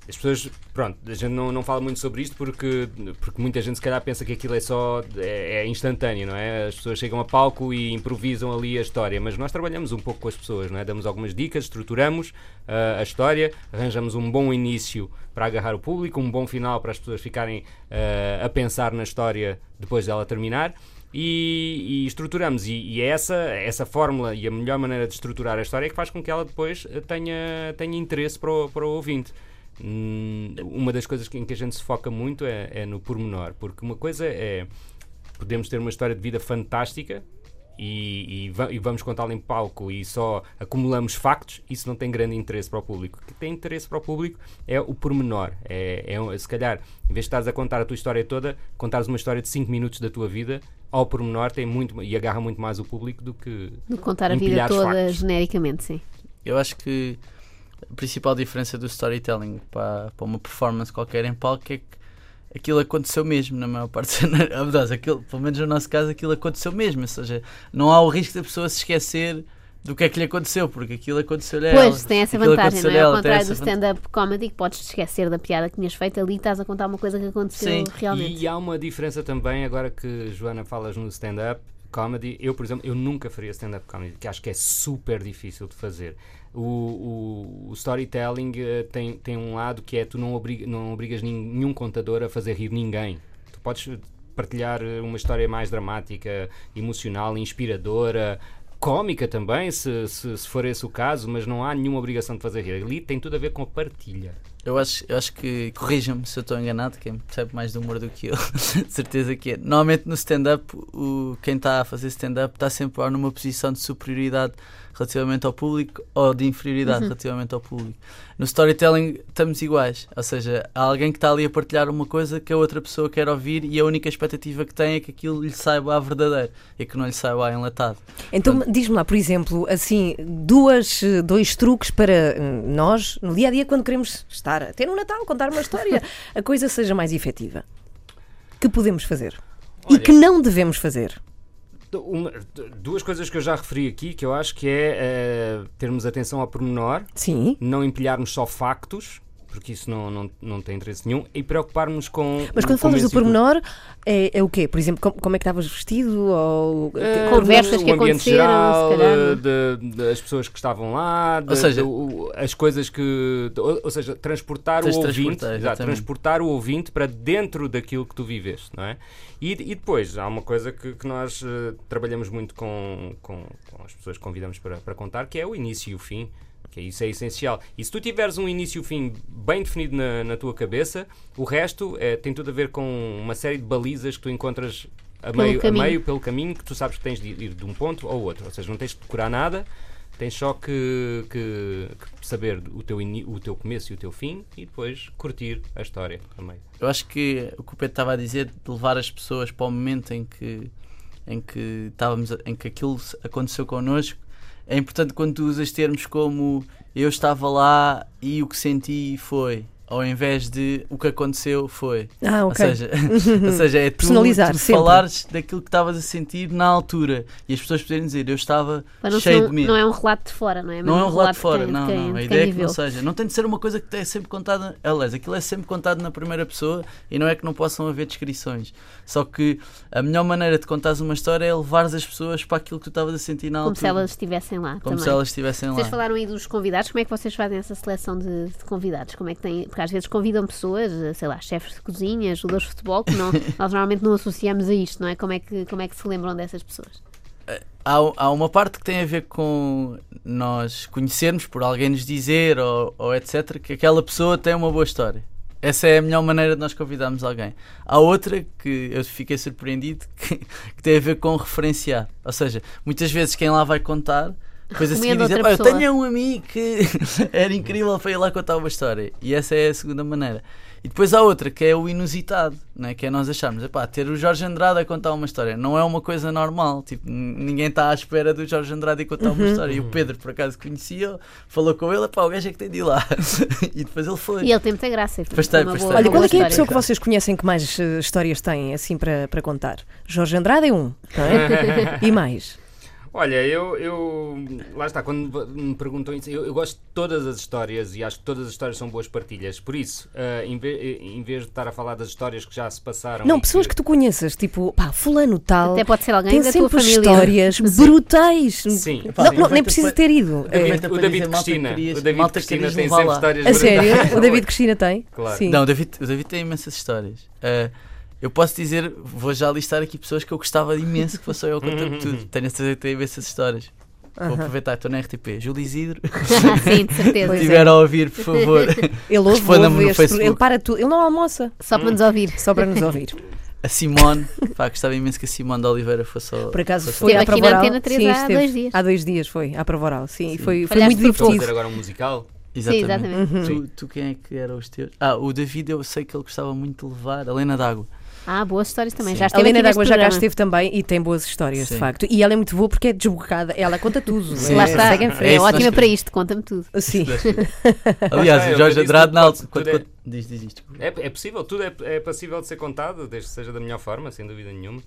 as pessoas, pronto, a gente não, não fala muito sobre isto porque, porque muita gente se calhar pensa que aquilo é só é, é instantâneo, não é? As pessoas chegam a palco e improvisam ali a história, mas nós trabalhamos um pouco com as pessoas, não é? Damos algumas dicas, estruturamos ah, a história, arranjamos um bom início para agarrar o público, um bom final para as pessoas ficarem ah, a pensar na história depois dela terminar. E, e estruturamos, e, e é essa, essa fórmula e a melhor maneira de estruturar a história é que faz com que ela depois tenha, tenha interesse para o, para o ouvinte. Hum, uma das coisas que- em que a gente se foca muito é, é no pormenor, porque uma coisa é podemos ter uma história de vida fantástica e, e e vamos contá-la em palco e só acumulamos factos, isso não tem grande interesse para o público. O que tem interesse para o público é o pormenor. É, é se calhar, em vez de estares a contar a tua história toda, contares uma história de 5 minutos da tua vida, ao pormenor tem muito e agarra muito mais o público do que
De contar a vida toda
factos.
genericamente, sim.
Eu acho que a principal diferença do storytelling para, para uma performance qualquer em palco é que aquilo aconteceu mesmo, na maior parte [LAUGHS] das aquilo, pelo menos no nosso caso, aquilo aconteceu mesmo. Ou seja, não há o risco da pessoa se esquecer do que é que lhe aconteceu, porque aquilo aconteceu-lhe a ela.
Pois, tem essa
Aquilo
vantagem, não é?
a
Ao contrário do stand-up comedy, que podes te esquecer da piada que tinhas feito ali, estás a contar uma coisa que aconteceu
Sim.
realmente.
E há uma diferença também, agora que Joana falas no stand-up comedy, eu, por exemplo, eu nunca faria stand-up comedy, que acho que é super difícil de fazer. O, o- storytelling eh, tem, tem um lado que é tu não, obriga, não obrigas nenhum contador a fazer rir ninguém. Tu podes partilhar eh, uma história mais dramática, emocional, inspiradora, cómica também, se, se, se for esse o caso, mas não há nenhuma obrigação de fazer rir. Ali tem tudo a ver com a partilha.
Eu acho, eu acho que, corrijam-me se eu estou enganado, quem percebe mais de humor do que eu, [LAUGHS] de certeza que é. Normalmente no stand-up, quem está a fazer stand-up está sempre numa posição de superioridade relativamente ao público ou de inferioridade relativamente ao público. No storytelling estamos iguais, ou seja, há alguém que está ali a partilhar uma coisa que a outra pessoa quer ouvir e a única expectativa que tem é que aquilo lhe saiba a verdadeira e que não lhe saiba a enlatado.
Então, diz-me lá, por exemplo, assim, duas, dois truques para hum, nós, no dia a dia, quando queremos estar até no Natal, contar uma história, a coisa seja mais efetiva. Que podemos fazer? e
Olha-
que não devemos fazer?
Uma- duas coisas que eu já referi aqui, que eu acho que é eh, termos atenção ao pormenor,
Sim.
não empilharmos só factos, porque isso não, não, não tem interesse nenhum, e preocuparmos com.
Mas quando
com
falas do pormenor, é, é o quê? Por exemplo, como, como é que estavas vestido? Ou...
Eh,
Conversas
o
que
ambiente
aconteceram,
geral,
se calhar,
de- de- as pessoas que estavam lá, de-
Ou seja-
o- as coisas que. ou, ou seja, transportar o ouvinte,
transportar,
exato,
exatamente.
transportar o ouvinte para dentro daquilo que tu viveste, não é? E, e depois, há uma coisa que, que nós eh, trabalhamos muito com, com, com as pessoas que convidamos para, para contar, que é o início e o fim. Que isso é essencial. E se tu tiveres um início e o fim bem definido na, na tua cabeça, o resto eh, tem tudo a ver com uma série de balizas que tu encontras a meio, a meio, pelo caminho, que tu sabes que tens de ir de um ponto ao outro. Ou seja, não tens de decorar nada, Tens só que, que- que saber o teu, o teu começo e o teu fim e depois curtir a história também.
Eu acho que o que o Pedro estava a dizer de levar as pessoas para o momento em que, em que, estávamos, a- em que aquilo aconteceu connosco é importante quando tu usas termos como eu estava lá e o que senti foi, ao invés de o que aconteceu foi.
Ah,
Ou,
ok.
seja, [LAUGHS] ou seja, é tu,
Personalizar
tu falares daquilo que estavas a sentir na altura e as pessoas poderem dizer eu estava
não,
cheio
um-
de medo.
não é um relato de fora, não é?
Não é um relato de
de
fora,
quem-
não,
quem-
não. A ideia é que
viveu.
não seja. Não tem de ser uma coisa que é sempre contada. Aliás, aquilo é sempre contado na primeira pessoa e não é que não possam haver descrições. Só que a melhor maneira de contares uma história é levares as pessoas para aquilo que tu estavas a sentir na
Como
altura.
se elas estivessem lá
como
também.
se elas estivessem lá.
Vocês falaram aí dos convidados, como é que vocês fazem essa seleção de, de convidados? Como é que têm, porque às vezes convidam pessoas, eh, sei lá, chefes de cozinha, jogadores de futebol, que não, [LAUGHS] nós normalmente não associamos a isto, não é? Como é que, como é que se lembram dessas pessoas?
Há, há uma parte que tem a ver com nós conhecermos, por alguém nos dizer ou, ou etc., que aquela pessoa tem uma boa história. Essa é a melhor maneira de nós convidarmos alguém. Há outra que eu fiquei surpreendido [LAUGHS] que, que tem a ver com referenciar. Ou seja, muitas vezes quem lá vai contar, depois a seguir "Pá, eu
pessoa."
tenho um amigo que [LAUGHS] era incrível para ir lá contar uma história. E essa é a segunda maneira. E depois há outra que é o inusitado, né? que é nós acharmos, epá, ter o Jorge Andrade a contar uma história não é uma coisa normal, tipo, ninguém está à espera do Jorge Andrade a contar uma história. E o Pedro, por acaso, conhecia, falou com ele, epá, o gajo é que tem de ir lá. [LAUGHS] e depois ele foi.
E ele tem muita graça. e
Pois
foi
tem, pois tem.
Olha, qual é que é a pessoa que vocês conhecem que mais eh, histórias têm, assim, para, para contar? Jorge Andrade é um, não é? [LAUGHS] e mais?
Olha, eu, eu. Lá está, quando me perguntam isso, eu, eu gosto de todas as histórias e acho que todas as histórias são boas partilhas. Por isso, ah, em, ve- em vez de estar a falar das histórias que já se passaram.
Não, pessoas que tu conheças, tipo, pá, fulano tal,
Até pode ser alguém
tem
da tua
sempre
família.
histórias brutais.
Sim.
Não, não, nem precisa ter ido. É.
O David Cristina.
querias-
O David Cristina tem sempre
lá.
histórias
A sério?
brutais.
O David Cristina tem?
Claro.
Sim.
Não, o David, o David tem imensas histórias. Uh, eu posso dizer, vou já listar aqui pessoas que eu gostava imenso que fossem ao conta tudo. [LAUGHS] Tenho a certeza que tem imensas histórias. Vou aproveitar, estou na RTP. Júlio Isidro, [LAUGHS]
sim, de certeza.
se
Pois é.
estiver a ouvir, por favor. [LAUGHS]
Ele ouve,
Responda-me
ouve
no Facebook.
ele para tudo, ele não almoça,
Só para nos ouvir.
só para nos ouvir.
A Simone, pá, gostava imenso que a Simone de Oliveira fosse ao.
Por acaso
fosse
foi à
aqui
prova
na
oral.
Antena três
Sim,
há
esteve.
dois dias.
Há dois dias foi, à prova oral, sim. E foi, foi muito
a fazer
divertido.
agora um musical.
Exatamente.
Sim, exatamente.
Uhum.
Tu, tu quem é que eram os teus? Ah, o David eu sei que ele gostava muito de levar. A Lena D'Água.
Ah, boas histórias também.
Sim.
Já
A Helena D'Água já cá esteve também e tem boas histórias, de
Sim.
facto. E ela é muito boa porque é desbocada, ela conta tudo.
Sim,
é,
Lá
sim,
está.
segue em
É
frente.
É
nós
ótima para isto, conta-me tudo. [LAUGHS]
Sim. [LAUGHS]
Aliás, o Jorge Andrade, na altura.
é-
Diz, diz isto.
É, é possível, tudo é, é passível de ser contado, desde que seja da melhor forma, sem dúvida nenhuma.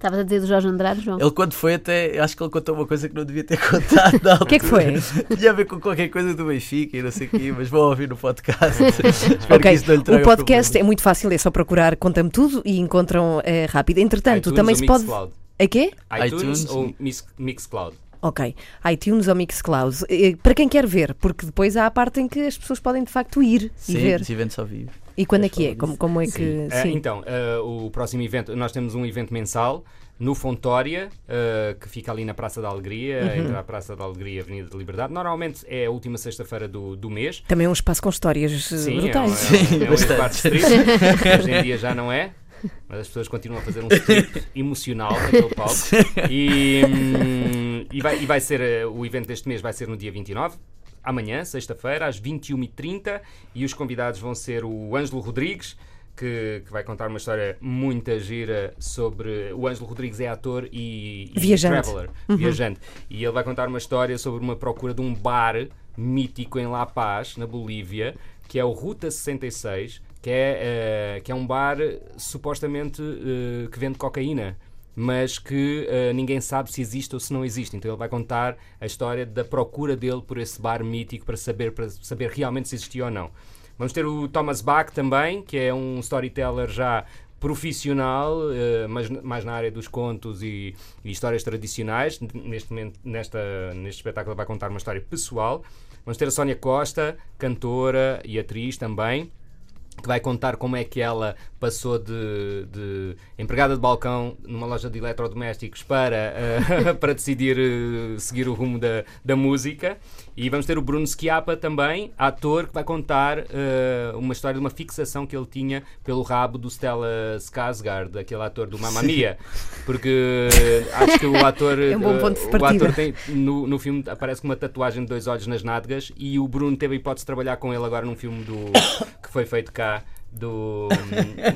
Estavas a dizer do Jorge Andrade, João?
Ele quando foi até, acho que ele contou uma coisa que não devia ter [LAUGHS] contado.
O que é que foi?
Tinha a ver com qualquer coisa do Benfica e não sei o quê, mas vou ouvir no podcast. [LAUGHS] Espero
Ok,
que isso não lhe traga
o podcast é muito fácil, é só procurar Conta-me Tudo e encontram eh, rápido. Entretanto,
iTunes
também
ou
se pode.
Mixcloud?
A quê?
iTunes,
iTunes.
ou Mix, Mixcloud?
Ok, iTunes ou Mixcloud. Eh, Para quem quer ver, porque depois há a parte em que as pessoas podem de facto ir
Sim,
e ver.
os eventos ao vivo.
E quando é que é? Como, como é que.
Ah,
Sim.
então, ah, o próximo evento, nós temos um evento mensal no Fontória, ah, que fica ali na Praça da Alegria,
Uhum.
entre a Praça da Alegria e a Avenida da Liberdade. Normalmente é a última sexta-feira do, do mês.
Também é um espaço com histórias eh,
Sim, é,
brutais.
um-
Sim,
é, um, é um
bastante. [LAUGHS]
Hoje em dia já não é. Mas as pessoas continuam a fazer um strip [LAUGHS] emocional naquele palco. E, hum, e, vai, e vai ser, o evento deste mês vai ser no dia 29, amanhã, sexta-feira, às 21h30. E os convidados vão ser o Ângelo Rodrigues, que, que vai contar uma história muito gira sobre. O Ângelo Rodrigues é ator e, e
Viajante.
traveler, viajante. E ele vai contar uma história sobre uma procura de um bar mítico em La Paz, na Bolívia, que é o Ruta 66, que é, eh, que é um bar supostamente eh, que vende cocaína. Mas que eh, ninguém sabe se existe ou se não existe. Então ele vai contar a história da procura dele por esse bar mítico para saber, para saber realmente se existia ou não. Vamos ter o Thomas Bach também, que é um storyteller já profissional, eh, mas mais na área dos contos e, e histórias tradicionais. Neste, momento, nesta, neste espetáculo vai contar uma história pessoal. Vamos ter a Sónia Costa, cantora e atriz também. Que vai contar como é que ela passou de, de empregada de balcão numa loja de eletrodomésticos para, eh, [LAUGHS] para decidir eh, seguir o rumo da, da música. E vamos ter o Bruno Schiappa também, ator, que vai contar eh, uma história de uma fixação que ele tinha pelo rabo do Stella Skarsgård, aquele ator do Mamma Mia. Porque acho que o ator,
É um bom ponto de
eh, o ator tem, no, no filme aparece com uma tatuagem de dois olhos nas nádegas e o Bruno teve a hipótese de trabalhar com ele agora num filme do, [COUGHS] que foi feito cá do,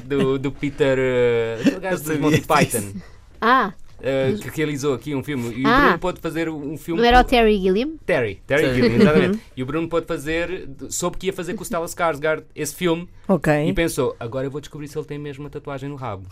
do, do Peter uh, aquele gajo do Monty. Python
Ah,
uh, que realizou aqui um filme e o
Ah.
Bruno pôde fazer um filme
não era o Terry Gilliam?
Terry, Terry
Sim.
Gilliam, exatamente. e o Bruno pôde fazer, soube que ia fazer com o Stella Skarsgård esse filme
Ok.
e pensou, agora eu vou descobrir se ele tem mesmo uma tatuagem no rabo.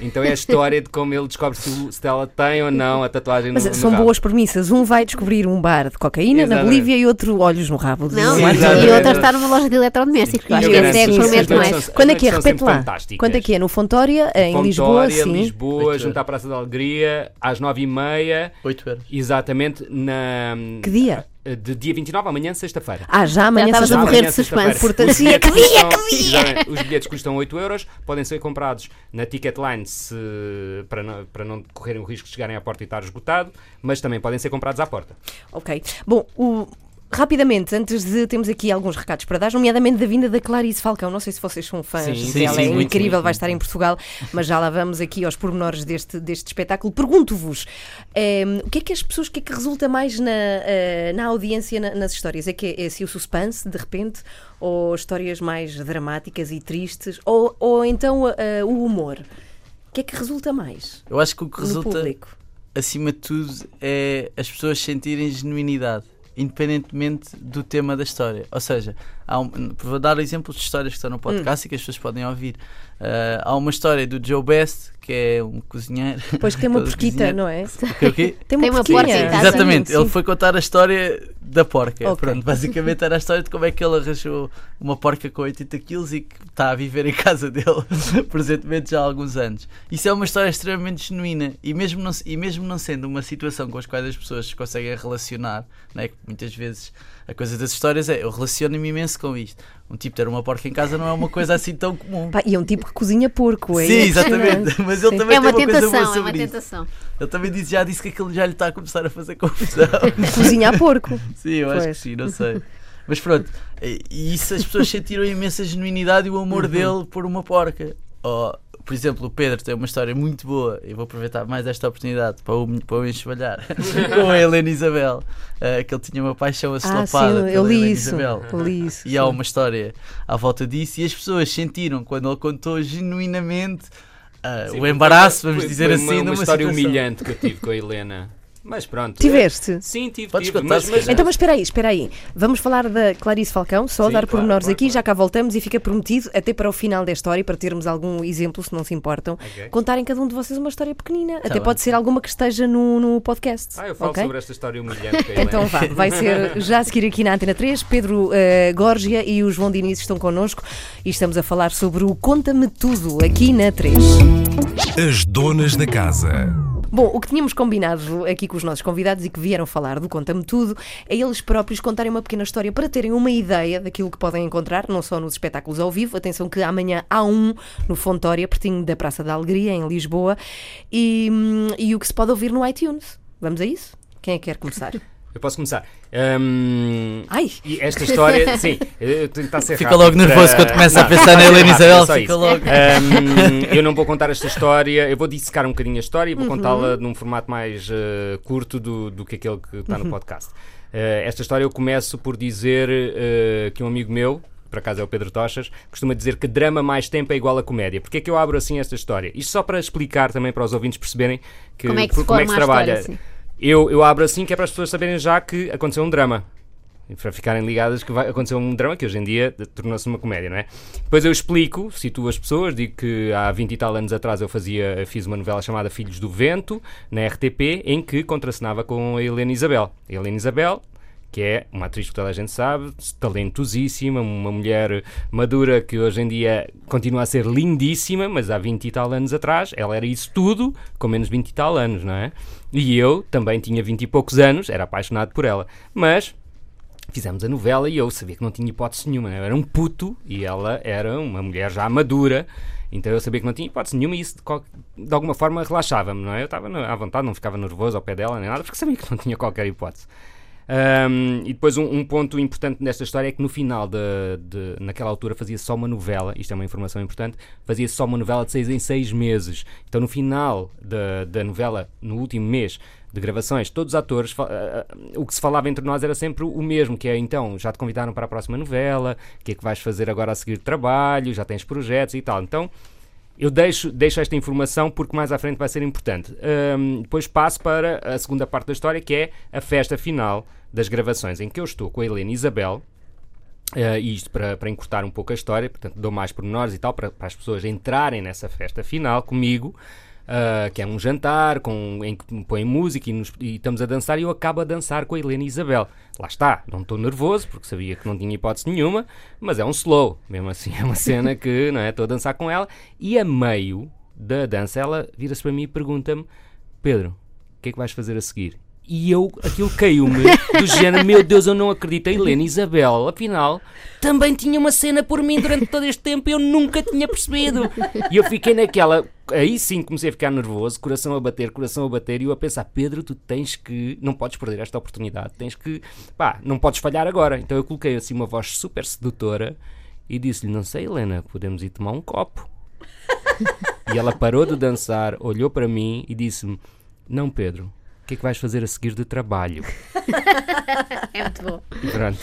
Então é a história de como ele descobre se o Stella tem ou não a tatuagem
Mas
no, no
são
rabo.
boas premissas. Um vai descobrir um bar de cocaína na
Exatamente.
Bolívia e outro olhos no rabo.
Não,
Sim,
e outra está numa loja de eletrodomésticos. Acho que esse é que promete mais.
Quando é que é? Repete lá. Quando é que é? No Fontória, em Lisboa,
Fontória. Lisboa, junto à Praça da Alegria, às nove e meia,
8 euros.
exatamente na...
Que dia?
De dia 29, amanhã, sexta-feira.
Ah, já amanhã
Já estavas
sexta-feira.
a morrer de suspense.
Portanto, que dia,
custam- Exatamente. Os bilhetes custam 8 euros, podem ser comprados na Ticketline se, para, não, para não correrem o risco de chegarem à porta e estar esgotado, mas também podem ser comprados à porta.
Ok. Bom, o- rapidamente, antes de. Temos aqui alguns recados para dar, nomeadamente da vinda da Clarice Falcão. Não sei se vocês são fãs
Sim, sim,
é
sim, muito,
incrível,
muito,
vai estar em. Portugal, mas já lá vamos aqui aos pormenores deste, deste espetáculo. Pergunto-vos, ehm, o que é que as pessoas, o que é que resulta mais na, eh, na audiência na- nas histórias? É que é, é assim o suspense, de repente, ou histórias mais dramáticas e tristes, ou, ou então eh, o humor? O que é que resulta mais
Eu acho que o que resulta,
público?
acima de tudo, é as pessoas sentirem genuinidade, independentemente do tema da história. Ou seja, um, vou dar exemplos de histórias que estão no podcast e que as pessoas podem ouvir. Ah, há uma história do Joe Best, que é um cozinheiro.
Pois que tem [LAUGHS] uma porquita, não é?
O quê? [LAUGHS]
Tem uma,
Tem uma porca em casa.
Exatamente,
Sim,
ele foi contar a história da porca.
Ok.
Pronto, basicamente era a história de como é que ele arranjou uma porca com 80 quilos e que está a viver em casa dele [LAUGHS] presentemente já há alguns anos. Isso é uma história extremamente genuína e mesmo não, e mesmo não sendo uma situação com as quais as pessoas se conseguem relacionar, né, que muitas vezes a coisa das histórias é eu relaciono-me imenso com isto. Um tipo ter uma porca em casa não é uma coisa assim tão comum.
Pá, e é um tipo que cozinha porco, é
Sim, exatamente. Mas ele
Sim.
também
É uma
tem uma coisa boa
tentação, é uma
sobre isso.
tentação.
Ele também disse, já disse que aquilo já lhe está a começar a fazer confusão. [LAUGHS]
Cozinha a porco.
Sim, eu acho que
Pois.
sim, não sei. Mas pronto, e isso as pessoas sentiram a imensa genuinidade e o amor
Uhum.
dele por uma porca. Ou, por exemplo, o Pedro tem uma história muito boa, e vou aproveitar mais esta oportunidade para o, para o enxovalhar [LAUGHS] com a Helena Isabel, eh, que ele tinha uma paixão
Ah,
assopada
sim, eu
pela
li
Helena
isso.
Isabel.
Li isso.
E há uma história à volta disso, e as pessoas sentiram quando ele contou genuinamente ah,
Sim,
o
foi-
embaraço,
foi-
vamos
foi
dizer
uma,
assim,
uma
numa
história
situação.
humilhante que eu tive com a Helena. Mas pronto.
Tiveste?
Sim, tive,
Podes
tive. Mas,
se
mas.
Então, mas espera aí, espera aí. Vamos falar da Clarice Falcão, só
Sim,
dar
claro,
pormenores
claro,
aqui,
claro.
já cá voltamos e fica prometido, até para o final da história, para termos algum exemplo, se não se importam,
Ok.
contarem cada um de vocês uma história pequenina. até
bem.
pode ser alguma que esteja no, no podcast.
Ah, eu falo
ok?
sobre esta história humilhante.
Então vá, vai ser já a seguir aqui na Antena 3. Pedro Górgia e o João Diniz estão connosco e estamos a falar sobre o Conta-me Tudo aqui na 3.
As donas da casa.
Bom, o que tínhamos combinado aqui com os nossos convidados e que vieram falar do Conta-me Tudo é eles próprios contarem uma pequena história para terem uma ideia daquilo que podem encontrar, não só nos espetáculos ao vivo. Atenção que amanhã há um no Fontória, pertinho da Praça da Alegria, em Lisboa, e, hum, e o que se pode ouvir no iTunes. Vamos a isso? Quem é que quer começar? [LAUGHS]
Eu posso começar. Hum,
Ai!
e esta história, [LAUGHS] sim, eu tenho que estar a ser
Fica
rápido
logo nervoso
para-
quando começa a
Não,
pensar na Helena Isabel, fica
isso.
logo.
Hum, eu não vou contar esta história, eu vou dissecar um bocadinho a história e
Uhum.
vou contá-la num formato mais eh, curto do, do que aquele que está
Uhum.
no podcast. Eh, esta história eu começo por dizer eh, que um amigo meu, por acaso é o Pedro Tochas, costuma dizer que drama mais tempo é igual a comédia. Porquê é que eu abro assim esta história? Isto só para explicar também para os ouvintes perceberem que,
Como é que se
como é que se
a
trabalha.
história.
Eu, eu abro assim que é para as pessoas saberem já que aconteceu um drama. Para ficarem ligadas que vai acontecer um drama que hoje em dia tornou-se uma comédia, não é? Depois eu explico, situo as pessoas, digo que há 20 e tal anos atrás eu fazia, fiz uma novela chamada Filhos do Vento, na RTP, em que contracenava com a Helena Isabel. A Helena Isabel, que é uma atriz que toda a gente sabe, talentosíssima, uma mulher madura que hoje em dia continua a ser lindíssima, mas há 20 e tal anos atrás ela era isso tudo com menos 20 e tal anos, não é? E eu também tinha 20 e poucos anos, era apaixonado por ela. Mas fizemos a novela e eu sabia que não tinha hipótese nenhuma. Eu era um puto e ela era uma mulher já madura. Então eu sabia que não tinha hipótese nenhuma e isso de, de alguma forma relaxava-me, não é? Eu estava à vontade, não ficava nervoso ao pé dela nem nada, porque sabia que não tinha qualquer hipótese. Um, e depois um, um ponto importante nesta história é que no final, de, de- naquela altura, fazia-se só uma novela, isto é uma informação importante, fazia-se só uma novela de seis em seis meses. Então no final da, da novela, no último mês de gravações, todos os atores, ah, ah, o que se falava entre nós era sempre o mesmo, que é então, já te convidaram para a próxima novela, o que é que vais fazer agora a seguir de trabalho, já tens projetos e tal. Então eu deixo, deixo esta informação porque mais à frente vai ser importante. Ahm, depois passo para a segunda parte da história, que é a festa final das gravações, em que eu estou com a Helena Isabel. eh, e isto para, para encurtar um pouco a história, portanto, dou mais pormenores e tal, para, para as pessoas entrarem nessa festa final comigo, ah, que é um jantar com, em que me põem música e, nos- e estamos a dançar, e eu acabo a dançar com a Helena Isabel. Lá está, não estou nervoso, porque sabia que não tinha hipótese nenhuma, mas é um slow, mesmo assim, é uma cena que [LAUGHS] não é? estou a dançar com ela, e a meio da dança ela vira-se para mim e pergunta-me: Pedro, o que é que vais fazer a seguir? E eu, aquilo caiu-me do género, meu Deus, eu não acredito. A Helena Isabel, afinal, também tinha uma cena por mim durante todo este tempo e eu nunca tinha percebido. E eu fiquei naquela. Aí sim comecei a ficar nervoso, coração a bater, coração a bater, e eu a pensar: Pedro, tu tens que. Não podes perder esta oportunidade, tens que. pá, não podes falhar agora. Então eu coloquei assim uma voz super sedutora e disse-lhe: Não sei, Helena, podemos ir tomar um copo. E ela parou de dançar, olhou para mim e disse-me: Não, Pedro, que é que vais fazer a seguir de trabalho? [LAUGHS]
É muito bom.
E pronto.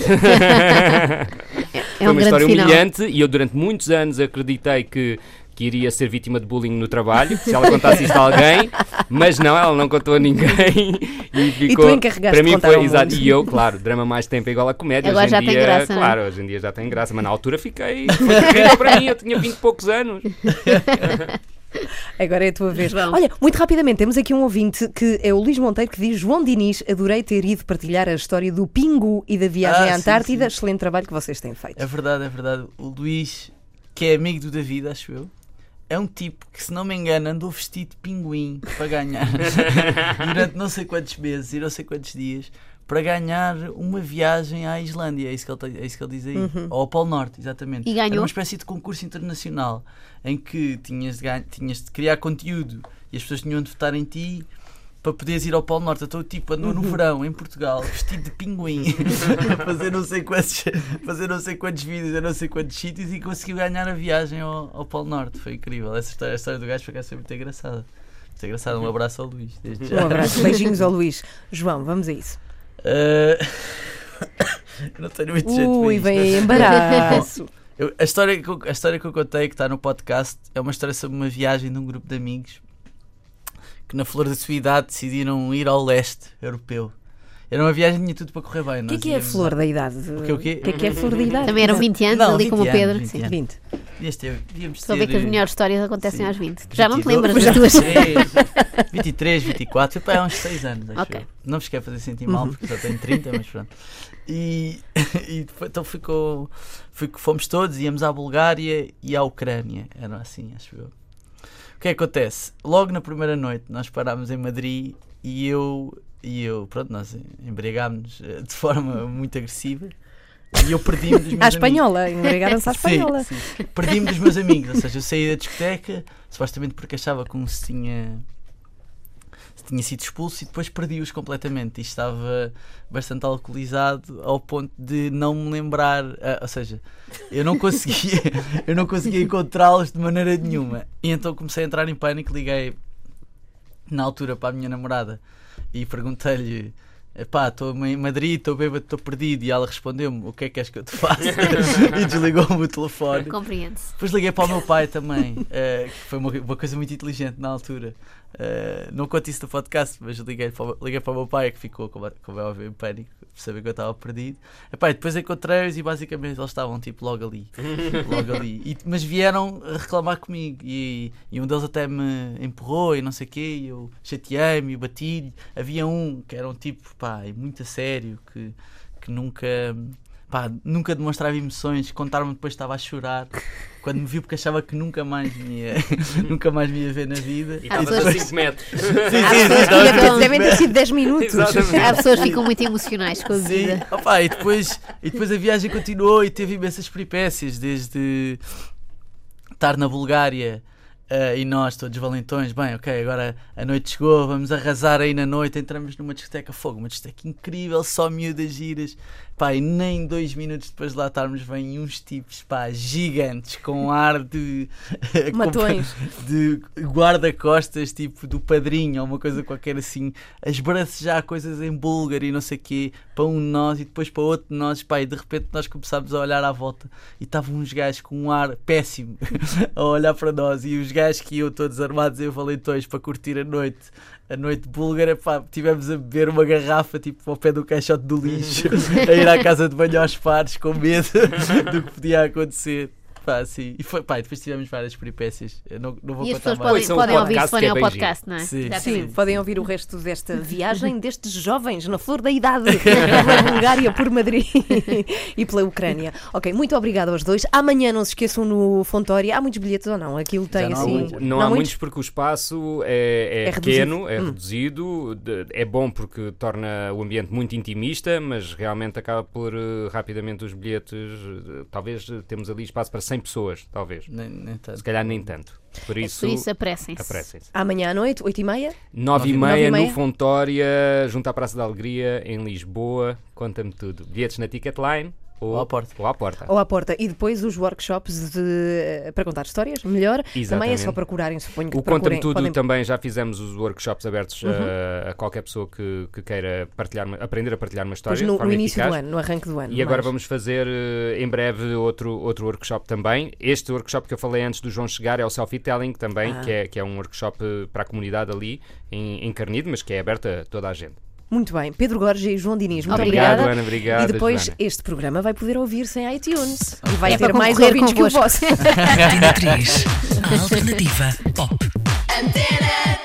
É
Foi
um
uma história
final.
humilhante e eu durante muitos anos acreditei que, que iria ser vítima de bullying no trabalho, se ela contasse isto a alguém, mas não, ela não contou a ninguém e ficou.
encarregaste
para
de
mim foi exato. E eu, claro, drama mais tempo é igual a comédia.
Agora
hoje
já
em
tem
dia,
graça, é?
Claro, hoje em dia já tem graça, mas na altura fiquei. Foi para mim, eu tinha 20 e poucos anos. [LAUGHS] [LAUGHS]
Agora é a tua vez.
João.
Olha, muito rapidamente, temos aqui um ouvinte que é o Luís Monteiro que diz: João Diniz, adorei ter ido partilhar a história do Pingu e da viagem
Ah,
à
sim,
Antártida.
sim.
Excelente trabalho que vocês têm feito.
É verdade, é verdade. O Luís, que é amigo do David, acho eu, é um tipo que, se não me engano, andou vestido de pinguim para ganhar [LAUGHS] durante não sei quantos meses e não sei quantos dias para ganhar uma viagem à Islândia. É isso que ele, é isso que ele diz aí. Ou ao Polo Norte, exatamente.
E ganhou?
Era uma espécie de concurso internacional em que tinhas de, ganha- tinhas de criar conteúdo e as pessoas tinham de votar em ti. Para poderes ir ao Polo Norte, então tipo andou no verão em Portugal, vestido de pinguim, [LAUGHS] a fazer não sei quantos, fazer não sei quantos vídeos a não sei quantos sítios e conseguiu ganhar a viagem ao, ao Polo Norte. Foi incrível. Essa história, a história do gajo foi foi muito engraçada. Muito engraçada. Um abraço ao Luís. Desde
Um abraço, [LAUGHS] beijinhos ao Luís. João, vamos a isso.
Eh, [COUGHS] não tenho muito jeito para
Ui, vem aí embaraço. [LAUGHS]
Eu- a, história que eu, a história que eu contei, que está no podcast, é uma história sobre uma viagem de um grupo de amigos que, na flor da sua idade, decidiram ir ao leste europeu. Era uma viagem que tinha tudo para correr bem.
O que é que é a flor da idade? O
quê, o quê?
que é que é a flor da idade?
Também eram 20 anos,
Não,
ali como o
20
Pedro.
anos,
Sim.
20 anos.
20.
Ter, devíamos
Estou a ver que as
ter,
melhores histórias acontecem
sim.
aos 20. Já não te
22,
lembras das tuas.
23, 23, 24, foi há uns 6 anos, acho
Ok.
eu. Não vos quero fazer sentir mal, porque já tenho 30, mas pronto. E, [LAUGHS] e depois- então ficou, fui- fomos todos, íamos à Bulgária e à Ucrânia, era assim, acho eu. O que é que acontece? Logo na primeira noite nós parámos em Madrid e eu, e eu pronto, nós embriagámos-nos eh, de forma muito agressiva e eu perdi-me dos [LAUGHS] meus
À espanhola, embriagaram-se à espanhola.
Sim, sim. Perdi-me dos meus amigos, ou seja, eu saí da discoteca, supostamente porque achava como se tinha, se tinha sido expulso e depois perdi-os completamente. E estava bastante alcoolizado ao ponto de não me lembrar, ah, ou seja, eu não conseguia, [LAUGHS] eu não conseguia encontrá-los de maneira nenhuma. E então comecei a entrar em pânico, liguei na altura para a minha namorada e perguntei-lhe. Epá, estou em Madrid, estou bêbado, estou perdido. E ela respondeu-me: O que é que queres que eu te faça? [LAUGHS] e desligou-me o telefone.
Compreende-se.
Depois liguei para o meu pai também, eh, que foi uma, uma coisa muito inteligente na altura. Eh, não conto isso no podcast, mas liguei para, o- liguei para o meu pai, que ficou, como, é- como é óbvio, em pânico, por saber que eu estava perdido. Epá, depois encontrei-os e basicamente eles estavam tipo logo ali. [LAUGHS] logo ali. E- mas vieram a reclamar comigo e, e um deles até me empurrou e não sei o quê. E eu chateei-me e bati-lhe. Havia um que era um tipo, pá, muito a sério, que, que nunca pá, nunca demonstrava emoções, contar-me depois estava a chorar. Quando me viu porque achava que nunca mais me ia, [LAUGHS] nunca mais me ia ver na vida.
E [LAUGHS]
Há
estavas a
pessoas-
5 metros.
Sim, sim,
pessoas
sim, estava
Devem ter sido 10 minutos.
Exatamente.
Há pessoas que ficam muito emocionais com a
Sim,
vida.
opá, e, depois, e depois a viagem continuou e teve imensas peripécias, desde estar na Bulgária eh, e nós, todos valentões, bem, ok, agora a noite chegou, vamos arrasar aí na noite, entramos numa discoteca fogo, uma discoteca incrível, só miúdas giras, pá, e nem dois minutos depois de lá estarmos, vêm uns tipos, pá, gigantes, com ar de. [LAUGHS]
Matões.
de guarda-costas, tipo do padrinho, ou uma coisa qualquer assim, a esbracejar coisas em búlgaro e não sei o quê, para um de nós e depois para outro de nós, pá, e de repente nós começámos a olhar à volta e estavam uns gajos com um ar péssimo [LAUGHS] a olhar para nós e os gajos que iam todos armados em valentões para curtir a noite. A noite búlgara, pá, tivemos a beber uma garrafa tipo ao pé do caixote do lixo, [LAUGHS] a ir à casa de banho aos pares com medo [LAUGHS] do que podia acontecer. Pá, sim. E foi, pá, e depois tivemos várias peripécias. Eu não, não vou
E as
contar
pessoas
mais.
podem,
o
podem ouvir se forem
é
ao podcast, não é?
Sim,
Exatamente.
Sim, podem ouvir o resto desta [LAUGHS] viagem destes jovens na flor da idade [LAUGHS] pela Bulgária, por Madrid [LAUGHS] e pela Ucrânia. Ok, muito obrigada aos dois. Amanhã não se esqueçam no Fontória. Há muitos bilhetes ou não? Aquilo tem
não há
assim.
muitos.
Não, há muitos porque o espaço é, é
É
pequeno,
reduzido.
é
Hum.
reduzido, é bom porque torna o ambiente muito intimista, mas realmente acaba por eh, rapidamente os bilhetes, eh, talvez temos ali espaço para 100 pessoas, talvez.
Nem, nem tanto.
Se calhar nem tanto. Por isso,
Por isso, apressem-se.
apressem-se.
Amanhã à noite, 8 e meia.
Nove e
Nove
meia
e meia.
no Fontória, junto à Praça da Alegria, em Lisboa. Conta-me tudo. Bilhetes na Ticketline ou,
à porta.
Ou à porta.
Ou à porta. E depois os workshops de- para contar histórias, melhor. Também é
Exatamente.
só procurarem, suponho que
O Conta-me. Tudo
podem-
também já fizemos os workshops abertos
Uhum.
a, a qualquer pessoa que, que queira partilhar, aprender a partilhar uma história.
Depois
de
no, no início
eficaz.
do ano, no arranque do ano.
E agora
mais.
vamos fazer eh, em breve outro, outro workshop também. Este workshop que eu falei antes do João chegar é o Selfie Telling também,
Ah.
que, é, que é um workshop eh, para a comunidade ali, em, em Carnido, mas que é aberto a toda a gente.
Muito bem. Pedro Gorges e João Diniz, muito
Obrigada.
obrigada.
Ana, obrigado.
E depois
Joana.
este programa vai poder ouvir-se em iTunes. E vai
É
ter mais ouvintes que o vosso.
Antena 3, a alternativa pop.
Antena